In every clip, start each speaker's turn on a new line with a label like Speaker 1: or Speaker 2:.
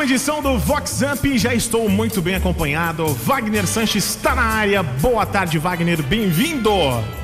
Speaker 1: uma edição do Vox Up. Já estou muito bem acompanhado. Wagner Sanches está na área. Boa tarde, Wagner. Bem-vindo.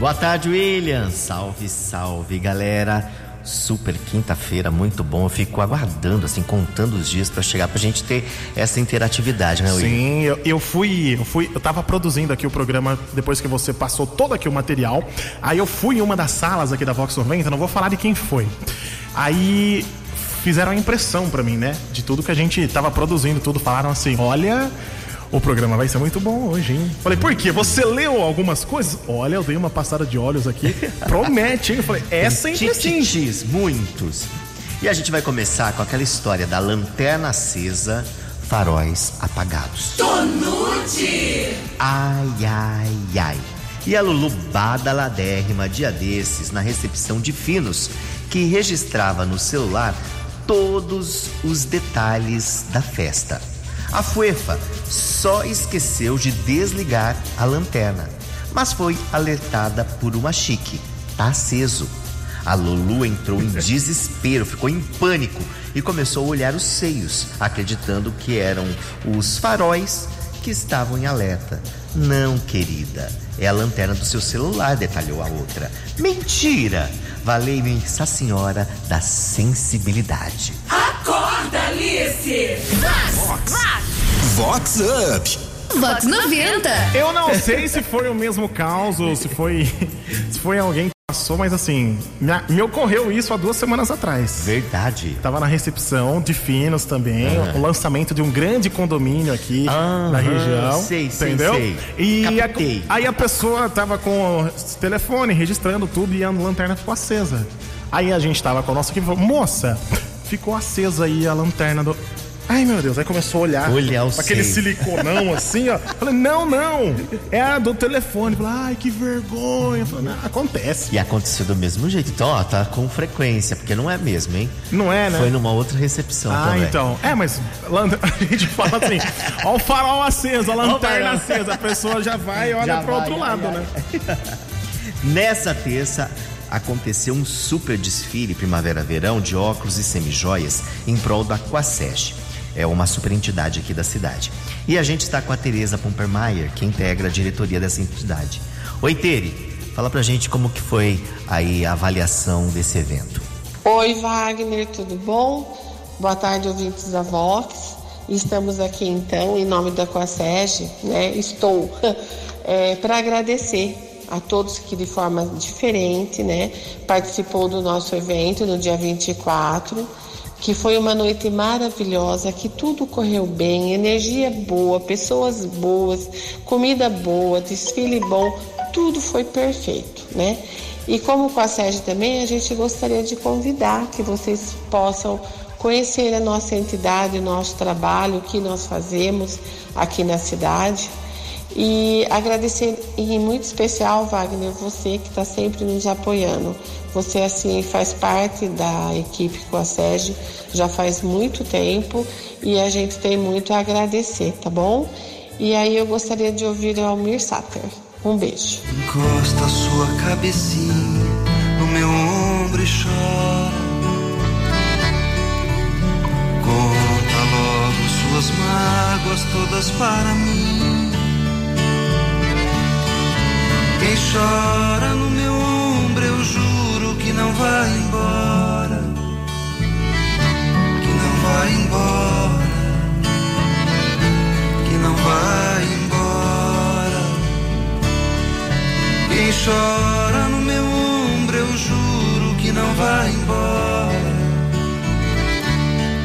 Speaker 2: Boa tarde, William. Salve, salve, galera. Super quinta-feira, muito bom. Eu fico aguardando, assim, contando os dias para chegar pra gente ter essa interatividade, né, William?
Speaker 1: Sim, eu, eu, fui, eu fui, eu tava produzindo aqui o programa depois que você passou todo aqui o material. Aí eu fui em uma das salas aqui da Vox 90, não vou falar de quem foi. Aí fizeram a impressão para mim, né? De tudo que a gente tava produzindo, tudo. Falaram assim: olha. O programa vai ser muito bom hoje, hein? Falei, por quê? Você leu algumas coisas? Olha, eu dei uma passada de olhos aqui. Promete, hein? Eu falei, essa é
Speaker 2: Titins, muitos. E a gente vai começar com aquela história da lanterna acesa, faróis apagados.
Speaker 3: Tonute!
Speaker 2: Ai, ai, ai. E a Lulu badaladérrima dia desses na recepção de Finos, que registrava no celular todos os detalhes da festa. A Fuefa só esqueceu de desligar a lanterna, mas foi alertada por uma chique. Tá aceso. A Lulu entrou em desespero, ficou em pânico e começou a olhar os seios, acreditando que eram os faróis que estavam em alerta. Não, querida, é a lanterna do seu celular, detalhou a outra. Mentira! Valeu-me essa senhora da sensibilidade.
Speaker 3: Acorda, Alice!
Speaker 4: Vox! Vox Up!
Speaker 5: Vox 90!
Speaker 1: Eu não sei se foi o mesmo caos ou se foi, se foi alguém que passou, mas assim, me, me ocorreu isso há duas semanas atrás.
Speaker 2: Verdade.
Speaker 1: Tava na recepção de Finos também, o lançamento de um grande condomínio aqui
Speaker 2: Aham,
Speaker 1: na região.
Speaker 2: sei, sei,
Speaker 1: entendeu?
Speaker 2: sei.
Speaker 1: E a- aí a pessoa tava com o telefone registrando tudo e a lanterna ficou acesa. Aí a gente tava com a nossa equipe e falou: moça, ficou acesa aí a lanterna do. Ai meu Deus, aí começou a olhar.
Speaker 2: Olhar o
Speaker 1: Aquele
Speaker 2: seio.
Speaker 1: siliconão assim, ó. Falei, não, não. É a do telefone. Falei, ai, que vergonha. Falei, não, acontece.
Speaker 2: E aconteceu do mesmo jeito. Então, ó, tá com frequência, porque não é mesmo, hein?
Speaker 1: Não é, né?
Speaker 2: Foi numa outra recepção
Speaker 1: Ah,
Speaker 2: também.
Speaker 1: então. É, mas a gente fala assim, ó o farol aceso, a lanterna acesa, a pessoa já vai e olha
Speaker 2: Já
Speaker 1: pro
Speaker 2: vai,
Speaker 1: outro lado, né?
Speaker 2: Nessa terça aconteceu um super desfile primavera-verão de óculos e semijoias em prol da Quaseg. É uma super entidade aqui da cidade. E a gente está com a Tereza Pumpermeier, que integra a diretoria dessa entidade. Oi, Tere, fala pra gente como que foi aí a avaliação desse evento.
Speaker 6: Oi, Wagner, tudo bom? Boa tarde, ouvintes da Vox. Estamos aqui então, em nome da Coaseg, né? Estou para agradecer a todos que de forma diferente, né, participou do nosso evento no dia 24, que foi uma noite maravilhosa, que tudo correu bem, energia boa, pessoas boas, comida boa, desfile bom, tudo foi perfeito, né? E como com a Sérgio também, a gente gostaria de convidar que vocês possam conhecer a nossa entidade, o nosso trabalho, o que nós fazemos aqui na cidade. E agradecer em muito especial, Wagner, você que está sempre nos apoiando. Você, assim, faz parte da equipe com a Sérgio já faz muito tempo e a gente tem muito a agradecer, tá bom? E aí eu gostaria de ouvir o Almir Sater. Um beijo.
Speaker 7: Encosta sua cabecinha no meu ombro e chora. Conta logo suas mágoas todas para mim. Quem chora no meu ombro, eu juro que não vai embora. Que não vai embora. Que não vai embora. Quem chora no meu ombro, eu juro que não vai embora.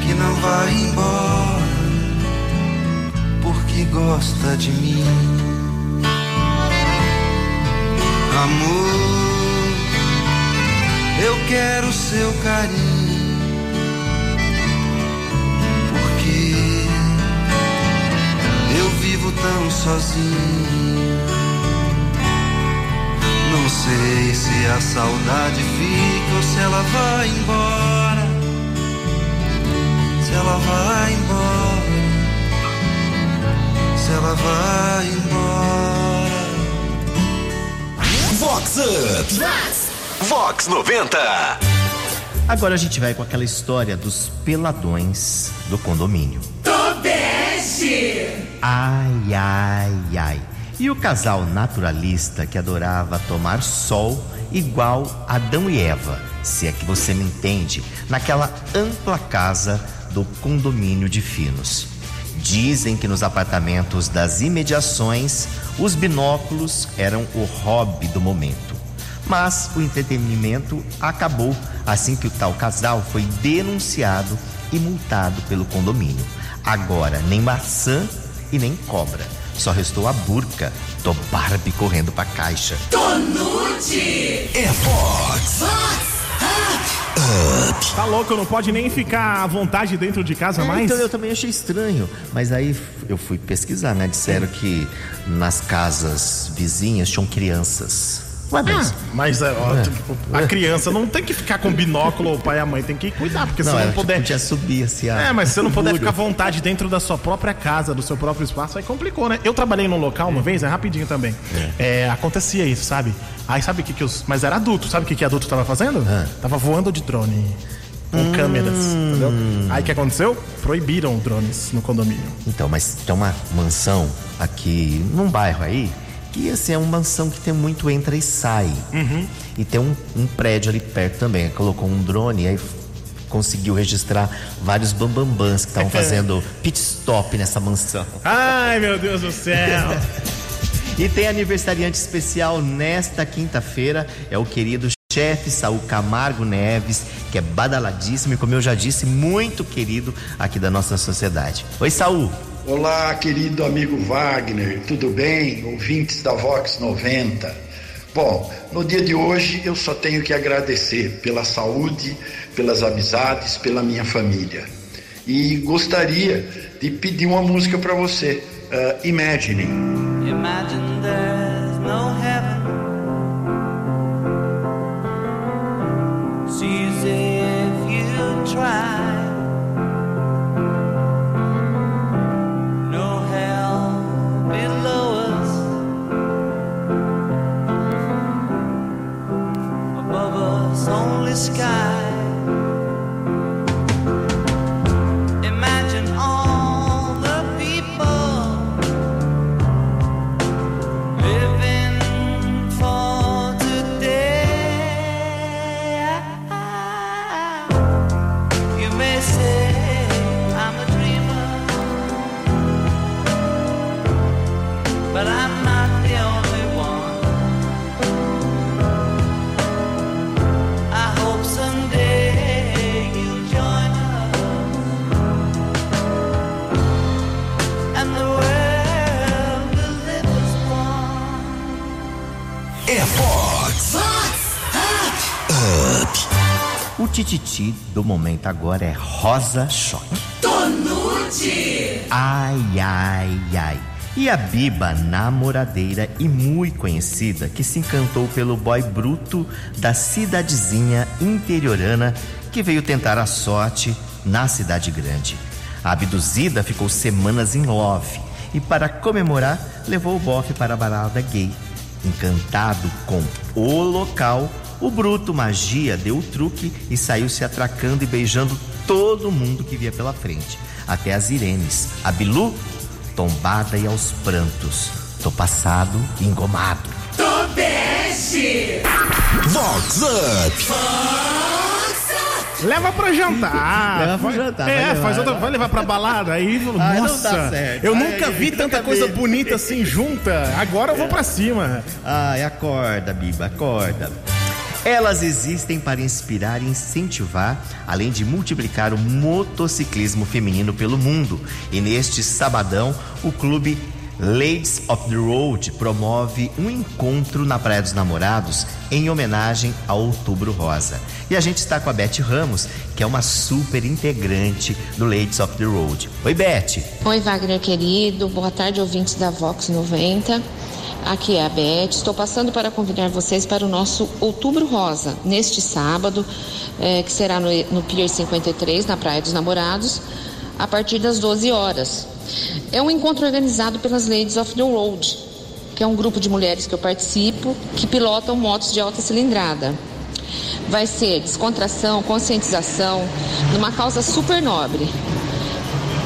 Speaker 7: Que não vai embora. Porque gosta de mim. Amor, eu quero seu carinho. Porque eu vivo tão sozinho. Não sei se a saudade fica ou se ela vai embora. Se ela vai embora. Se ela vai embora.
Speaker 4: Vox Up! Vox 90!
Speaker 2: Agora a gente vai com aquela história dos peladões do condomínio.
Speaker 3: Nordeste.
Speaker 2: Ai, ai, ai. E o casal naturalista que adorava tomar sol igual Adão e Eva, se é que você me entende, naquela ampla casa do condomínio de Finos. Dizem que nos apartamentos das imediações os binóculos eram o hobby do momento. Mas o entretenimento acabou assim que o tal casal foi denunciado e multado pelo condomínio. Agora, nem maçã e nem cobra. Só restou a burca do Barbie correndo pra caixa.
Speaker 3: Tonute.
Speaker 4: É Fox.
Speaker 1: Tá louco, não pode nem ficar à vontade dentro de casa
Speaker 2: É,
Speaker 1: mais?
Speaker 2: Então eu também achei estranho. Mas aí eu fui pesquisar, né? Disseram que nas casas vizinhas tinham crianças. Ué, mas.
Speaker 1: Mas é, ó, tipo, a criança não tem que ficar com binóculo, o pai e a mãe tem que cuidar, porque se
Speaker 2: não,
Speaker 1: não
Speaker 2: ela
Speaker 1: puder.
Speaker 2: podia subir assim. a-
Speaker 1: É, mas se você não puder ficar à vontade dentro da sua própria casa, do seu próprio espaço, aí complicou, né? Eu trabalhei num local uma vez, é rapidinho também. É, acontecia isso, sabe? Aí sabe o que que os. Mas era adulto, sabe o que que adulto tava fazendo? Tava voando de drone. Com câmeras, entendeu? Aí o que aconteceu? Proibiram drones no condomínio.
Speaker 2: Então, mas tem uma mansão aqui num bairro aí que assim é uma mansão que tem muito entra e sai. E tem um, um prédio ali perto também. Colocou um drone e aí conseguiu registrar vários bambambãs que estavam fazendo pit stop nessa mansão.
Speaker 1: Ai, meu Deus do céu!
Speaker 2: E tem aniversariante especial nesta quinta-feira, é o querido chefe Saul Camargo Neves, que é badaladíssimo e, como eu já disse, muito querido aqui da nossa sociedade. Oi, Saul.
Speaker 5: Olá, querido amigo Wagner, tudo bem? Ouvintes da Vox 90. Bom, no dia de hoje eu só tenho que agradecer pela saúde, pelas amizades, pela minha família. E gostaria de pedir uma música para você, uh, Imagine.
Speaker 7: Imagine
Speaker 2: tititi do momento agora é Rosa Choque.
Speaker 3: Tonute.
Speaker 2: Ai, ai, ai. E a Biba, namoradeira e muito conhecida, que se encantou pelo boy bruto da cidadezinha interiorana que veio tentar a sorte na cidade grande. A abduzida ficou semanas em love e, para comemorar, levou o bofe para a balada gay. Encantado com o local, o bruto magia deu o truque e saiu se atracando e beijando todo mundo que via pela frente. Até as Irenes. A Bilu, tombada e aos prantos. Tô passado e engomado.
Speaker 3: Tobeste.
Speaker 4: Vox Up.
Speaker 1: Leva pra jantar.
Speaker 2: Leva pra
Speaker 1: Vai-
Speaker 2: jantar,
Speaker 1: É,
Speaker 2: vai levar.
Speaker 1: faz outra, vai levar pra balada. Aí,
Speaker 2: Ai, não
Speaker 1: nossa,
Speaker 2: dá certo.
Speaker 1: eu
Speaker 2: Ai,
Speaker 1: nunca vi tanta coisa bonita assim junta. Agora eu vou pra cima.
Speaker 2: Ai, acorda, Biba, acorda. Elas existem para inspirar e incentivar, além de multiplicar o motociclismo feminino pelo mundo. E neste sabadão, o clube Ladies of the Road promove um encontro na Praia dos Namorados em homenagem ao Outubro Rosa. E a gente está com a Beth Ramos, que é uma super integrante do Ladies of the Road. Oi, Beth.
Speaker 8: Oi, Wagner querido. Boa tarde, ouvintes da Vox 90. Aqui é a Beth. Estou passando para convidar vocês para o nosso Outubro Rosa, neste sábado, eh, que será no, no Pier 53, na Praia dos Namorados, a partir das 12 horas. É um encontro organizado pelas Ladies of the Road, que é um grupo de mulheres que eu participo, que pilotam motos de alta cilindrada. Vai ser descontração, conscientização, numa causa super nobre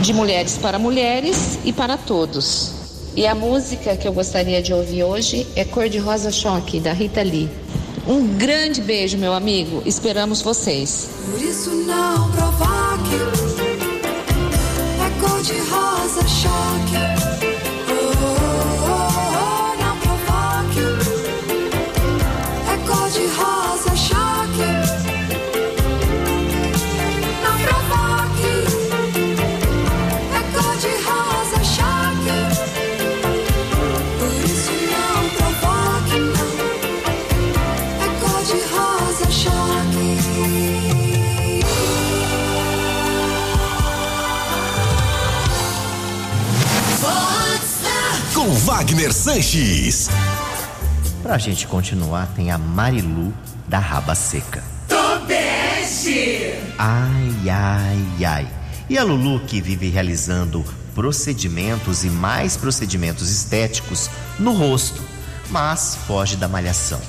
Speaker 8: de mulheres para mulheres e para todos. E a música que eu gostaria de ouvir hoje é Cor de Rosa Choque, da Rita Lee. Um grande beijo, meu amigo. Esperamos vocês.
Speaker 9: Por isso não provoque. É cor de rosa choque.
Speaker 4: Com Wagner Sanches.
Speaker 2: Pra gente continuar, tem a Marilu da Raba Seca.
Speaker 3: Tobeste.
Speaker 2: Ai, ai, ai. E a Lulu que vive realizando procedimentos e mais procedimentos estéticos no rosto, mas foge da malhação.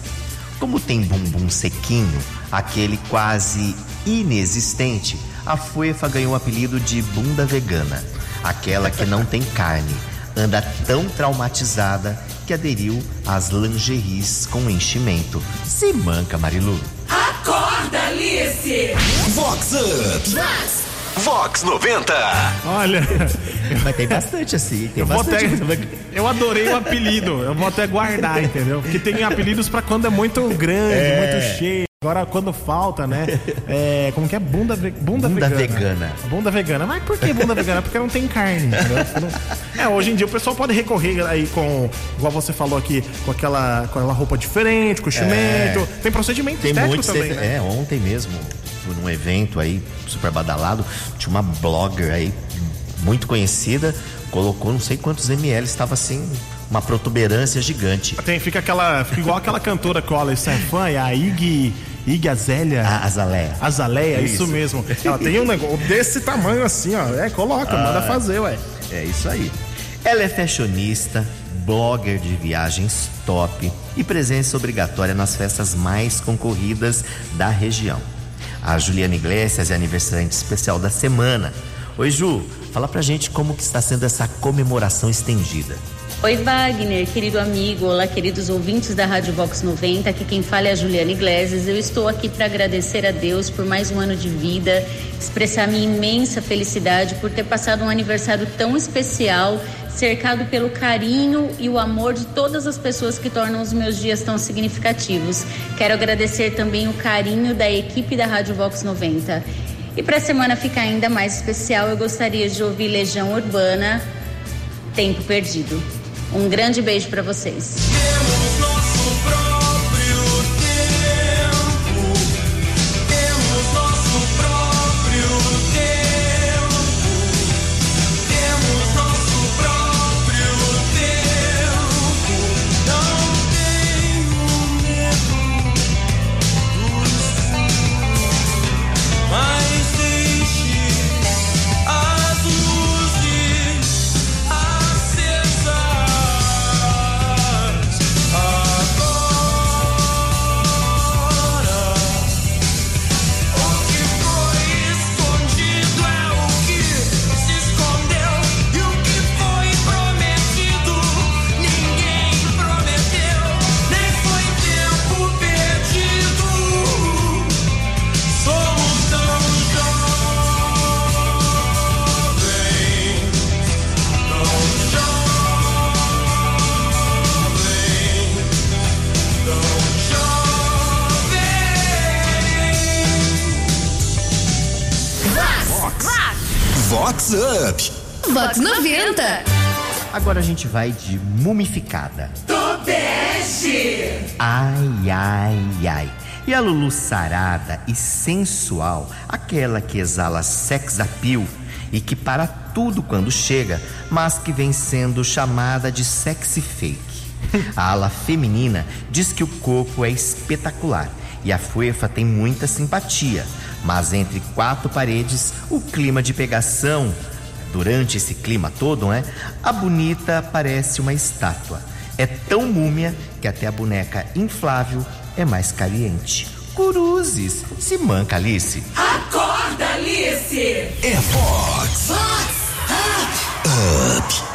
Speaker 2: Como tem bumbum sequinho, aquele quase inexistente, a Fuefa ganhou o apelido de bunda vegana, aquela que não tem carne, anda tão traumatizada que aderiu às lingeries com enchimento. Se manca, Marilu.
Speaker 3: Acorda, Alice.
Speaker 4: Vox Up. Vox 90.
Speaker 1: Olha,
Speaker 2: Mas tem bastante assim, tem
Speaker 1: eu vou até.
Speaker 2: bastante.
Speaker 1: Eu adorei o apelido. Eu vou até guardar, entendeu? Porque tem apelidos pra quando é muito grande,
Speaker 2: É.
Speaker 1: muito cheio. Agora, quando falta, né? É, como que é? Bunda, ve- bunda,
Speaker 2: Bunda
Speaker 1: vegana.
Speaker 2: vegana.
Speaker 1: Bunda vegana. Mas por que bunda vegana? Porque não tem carne? É, hoje em dia o pessoal pode recorrer aí com, igual você falou aqui, com aquela, com aquela roupa diferente, com chimento. Tem procedimento
Speaker 2: Tem
Speaker 1: estético
Speaker 2: muitos.
Speaker 1: também, né?
Speaker 2: É, ontem mesmo, por um evento aí super badalado, tinha uma blogger aí muito conhecida, colocou não sei quantos ml, estava assim, uma protuberância gigante.
Speaker 1: Tem, fica aquela. Fica igual aquela cantora que o Alex é fã, é a Ig. Ig Azélia.
Speaker 2: A Azaleia.
Speaker 1: Azaleia, isso.
Speaker 2: Isso.
Speaker 1: mesmo. Ela tem um negócio desse tamanho assim, ó. É, coloca, manda fazer, ué.
Speaker 2: É isso aí. Ela é fashionista, blogger de viagens top e presença obrigatória nas festas mais concorridas da região. A Juliana Iglesias é aniversariante especial da semana. Oi, Ju, fala pra gente como que está sendo essa comemoração estendida.
Speaker 10: Oi, Wagner, querido amigo, olá, queridos ouvintes da Rádio Vox 90. Aqui quem fala é a Juliana Iglesias. Eu estou aqui para agradecer a Deus por mais um ano de vida, expressar minha imensa felicidade por ter passado um aniversário tão especial, cercado pelo carinho e o amor de todas as pessoas que tornam os meus dias tão significativos. Quero agradecer também o carinho da equipe da Rádio Vox 90. E para a semana ficar ainda mais especial, eu gostaria de ouvir Legião Urbana, Tempo Perdido. Um grande beijo para vocês.
Speaker 4: Vox Up.
Speaker 11: Vox 90.
Speaker 2: Agora a gente vai de mumificada.
Speaker 3: Tobeste.
Speaker 2: Ai, ai, ai. E a Lulu sarada e sensual, aquela que exala sex appeal e que para tudo quando chega, mas que vem sendo chamada de sexy fake. A ala feminina diz que o corpo é espetacular e a Fuefa tem muita simpatia, mas entre quatro paredes, o clima de pegação Durante esse clima todo, né? A bonita parece uma estátua. É tão múmia que até a boneca inflável é mais caliente. Cruzes, se manca, Alice.
Speaker 3: Acorda, Alice.
Speaker 4: É Vox.
Speaker 3: Vox.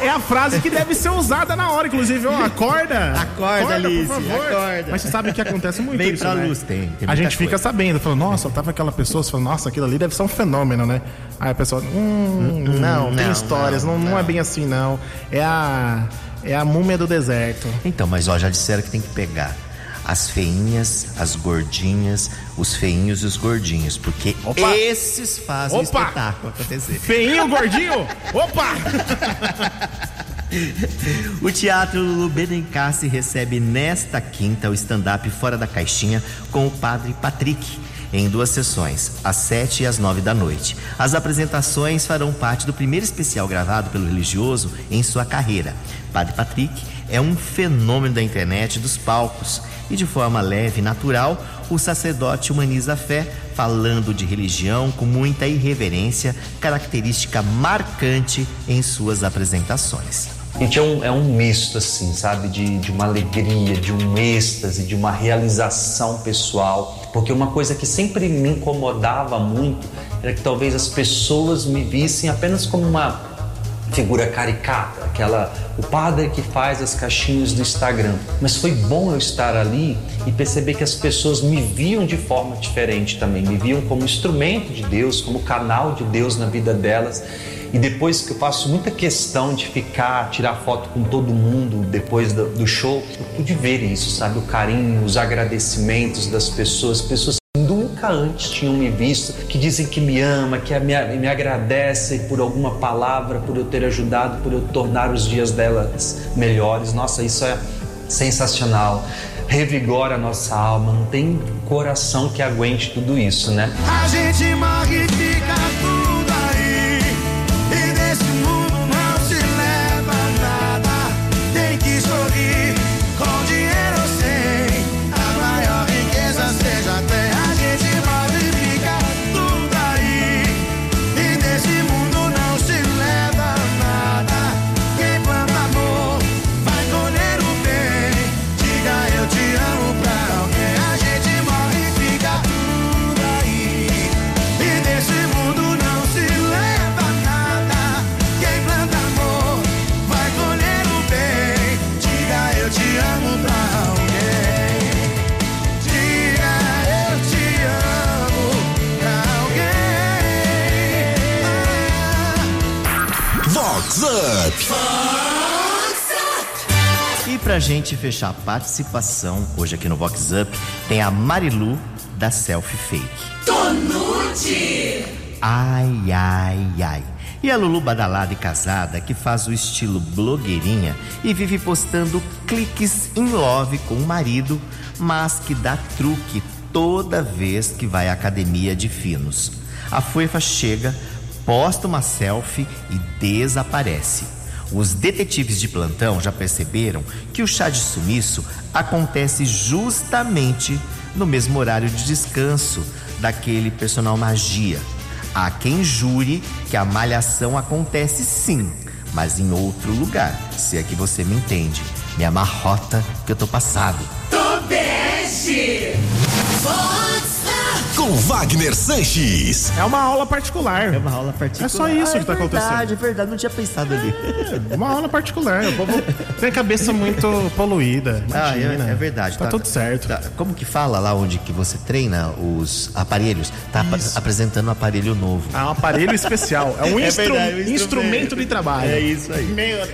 Speaker 1: É a frase que deve ser usada na hora, inclusive. Ó, acorda.
Speaker 2: Acorda,
Speaker 1: por favor.
Speaker 2: acorda.
Speaker 1: Mas você sabe que acontece muito
Speaker 2: Vem
Speaker 1: isso, né?
Speaker 2: luz, tem, tem
Speaker 1: a gente fica
Speaker 2: coisa.
Speaker 1: sabendo, falando, nossa, tava aquela pessoa, você fala, nossa, aquilo ali deve ser um fenômeno, né? Aí a pessoa, hum, não, tem
Speaker 2: não,
Speaker 1: histórias, não, não, é bem assim, não. É a. É a múmia do deserto.
Speaker 2: Então, mas ó, já disseram que tem que pegar as feinhas, as gordinhas, os feinhos e os gordinhos, porque
Speaker 1: Opa!
Speaker 2: esses fazem o
Speaker 1: Opa!
Speaker 2: espetáculo acontecer.
Speaker 1: Feinho, gordinho? Opa!
Speaker 2: O Teatro Lulu Benencassi recebe nesta quinta o stand-up Fora da Caixinha com o Padre Patrick, em duas sessões, às sete e às nove da noite. As apresentações farão parte do primeiro especial gravado pelo religioso em sua carreira. Padre Patrick é um fenômeno da internet dos palcos. E de forma leve e natural, o sacerdote humaniza a fé, falando de religião com muita irreverência, característica marcante em suas apresentações.
Speaker 12: Gente, é um, é um misto, assim, sabe? De, de uma alegria, de um êxtase, de uma realização pessoal. Porque uma coisa que sempre me incomodava muito era que talvez as pessoas me vissem apenas como uma figura caricata, aquela o padre que faz as caixinhas do Instagram. Mas foi bom eu estar ali e perceber que as pessoas me viam de forma diferente também, me viam como instrumento de Deus, como canal de Deus na vida delas. E depois que eu faço muita questão de ficar, tirar foto com todo mundo depois do, do show, eu pude ver isso, sabe? O carinho, os agradecimentos das pessoas, pessoas nunca antes tinham me visto, que dizem que me ama, que me, me agradecem por alguma palavra, por eu ter ajudado, por eu tornar os dias delas melhores. Nossa, isso é sensacional. Revigora a nossa alma, não tem coração que aguente tudo isso, né?
Speaker 7: A gente morre E pra gente
Speaker 2: fechar a participação hoje aqui no Vox Up, tem a Marilu da Selfie Fake.
Speaker 3: Tonute.
Speaker 2: Ai, ai, ai. E a Lulu badalada e casada que faz o estilo blogueirinha e vive postando cliques em love com o marido, mas que dá truque toda vez que vai à academia de finos. A foifa chega, posta uma selfie e desaparece. Os detetives de plantão já perceberam que o chá de sumiço acontece justamente no mesmo horário de descanso daquele personal magia. Há quem jure que a malhação acontece sim, mas em outro lugar, se é que você me entende. Me amarrota que eu tô passado.
Speaker 3: Vox Up.
Speaker 4: Com Wagner Sanches.
Speaker 1: É uma aula particular.
Speaker 2: É uma aula particular.
Speaker 1: É só isso
Speaker 2: Ah,
Speaker 1: que tá
Speaker 2: é verdade,
Speaker 1: acontecendo.
Speaker 2: É verdade, não tinha pensado ali.
Speaker 1: É uma aula particular. O povo tem a cabeça muito poluída.
Speaker 2: Ah, é, é verdade.
Speaker 1: Tá, tudo certo.
Speaker 2: tá- como que fala lá onde que você treina os aparelhos? Tá ap- apresentando um aparelho novo.
Speaker 1: É um aparelho especial. É um,
Speaker 2: É
Speaker 1: instru-
Speaker 2: verdade, um
Speaker 1: instrumento.
Speaker 2: instrumento.
Speaker 1: de trabalho.
Speaker 2: É isso aí.
Speaker 1: Meu Deus.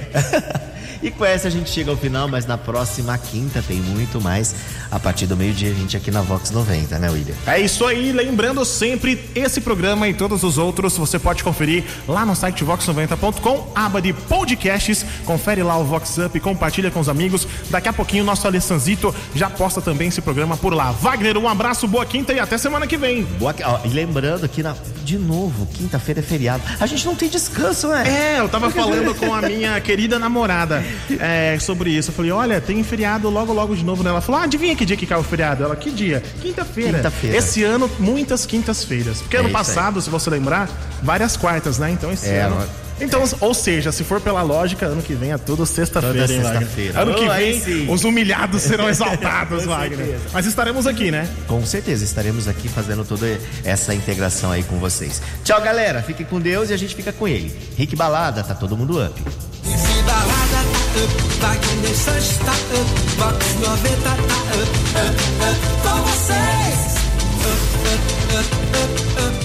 Speaker 2: E com essa a gente chega ao final, mas na próxima quinta tem muito mais. A partir do meio-dia a gente aqui na Vox 90, né, William?
Speaker 1: É isso aí, lembrando sempre, esse programa e todos os outros você pode conferir lá no site vox90.com, aba de podcasts, confere lá o Vox Up, compartilha com os amigos. Daqui a pouquinho o nosso Alessanzito já posta também esse programa por lá. Wagner, um abraço, boa quinta e até semana que vem.
Speaker 2: Boa, ó, e lembrando que, na, de novo, quinta-feira é feriado. A gente não tem descanso, né?
Speaker 1: É, eu tava falando com a minha querida namorada é, sobre isso. Eu falei, olha, tem feriado logo, logo de novo. Né? Ela falou, ah, adivinha que dia que cai o feriado? Ela, que dia? Quinta-feira.
Speaker 2: Quinta-feira.
Speaker 1: Esse ano, muitas quintas-feiras. Porque
Speaker 2: É
Speaker 1: ano
Speaker 2: isso aí.
Speaker 1: passado, se você lembrar, várias quartas, né? Então esse
Speaker 2: É,
Speaker 1: ano... Então, ou seja, se for pela lógica, ano que vem é tudo sexta-feira,
Speaker 2: Toda
Speaker 1: hein, Wagner?
Speaker 2: sexta-feira.
Speaker 1: Ano que
Speaker 2: Oh, aí
Speaker 1: vem, os humilhados serão exaltados, Wagner.
Speaker 2: certeza.
Speaker 1: Mas estaremos aqui, né?
Speaker 2: Com certeza, estaremos aqui fazendo toda essa integração aí com vocês. Tchau, galera. Fiquem com Deus e a gente fica com ele. Rick Balada, tá todo mundo up
Speaker 7: up, vai querer Sanches está up, Vox 90 tá up, up, up, com vocês. Up, up, up, up, up.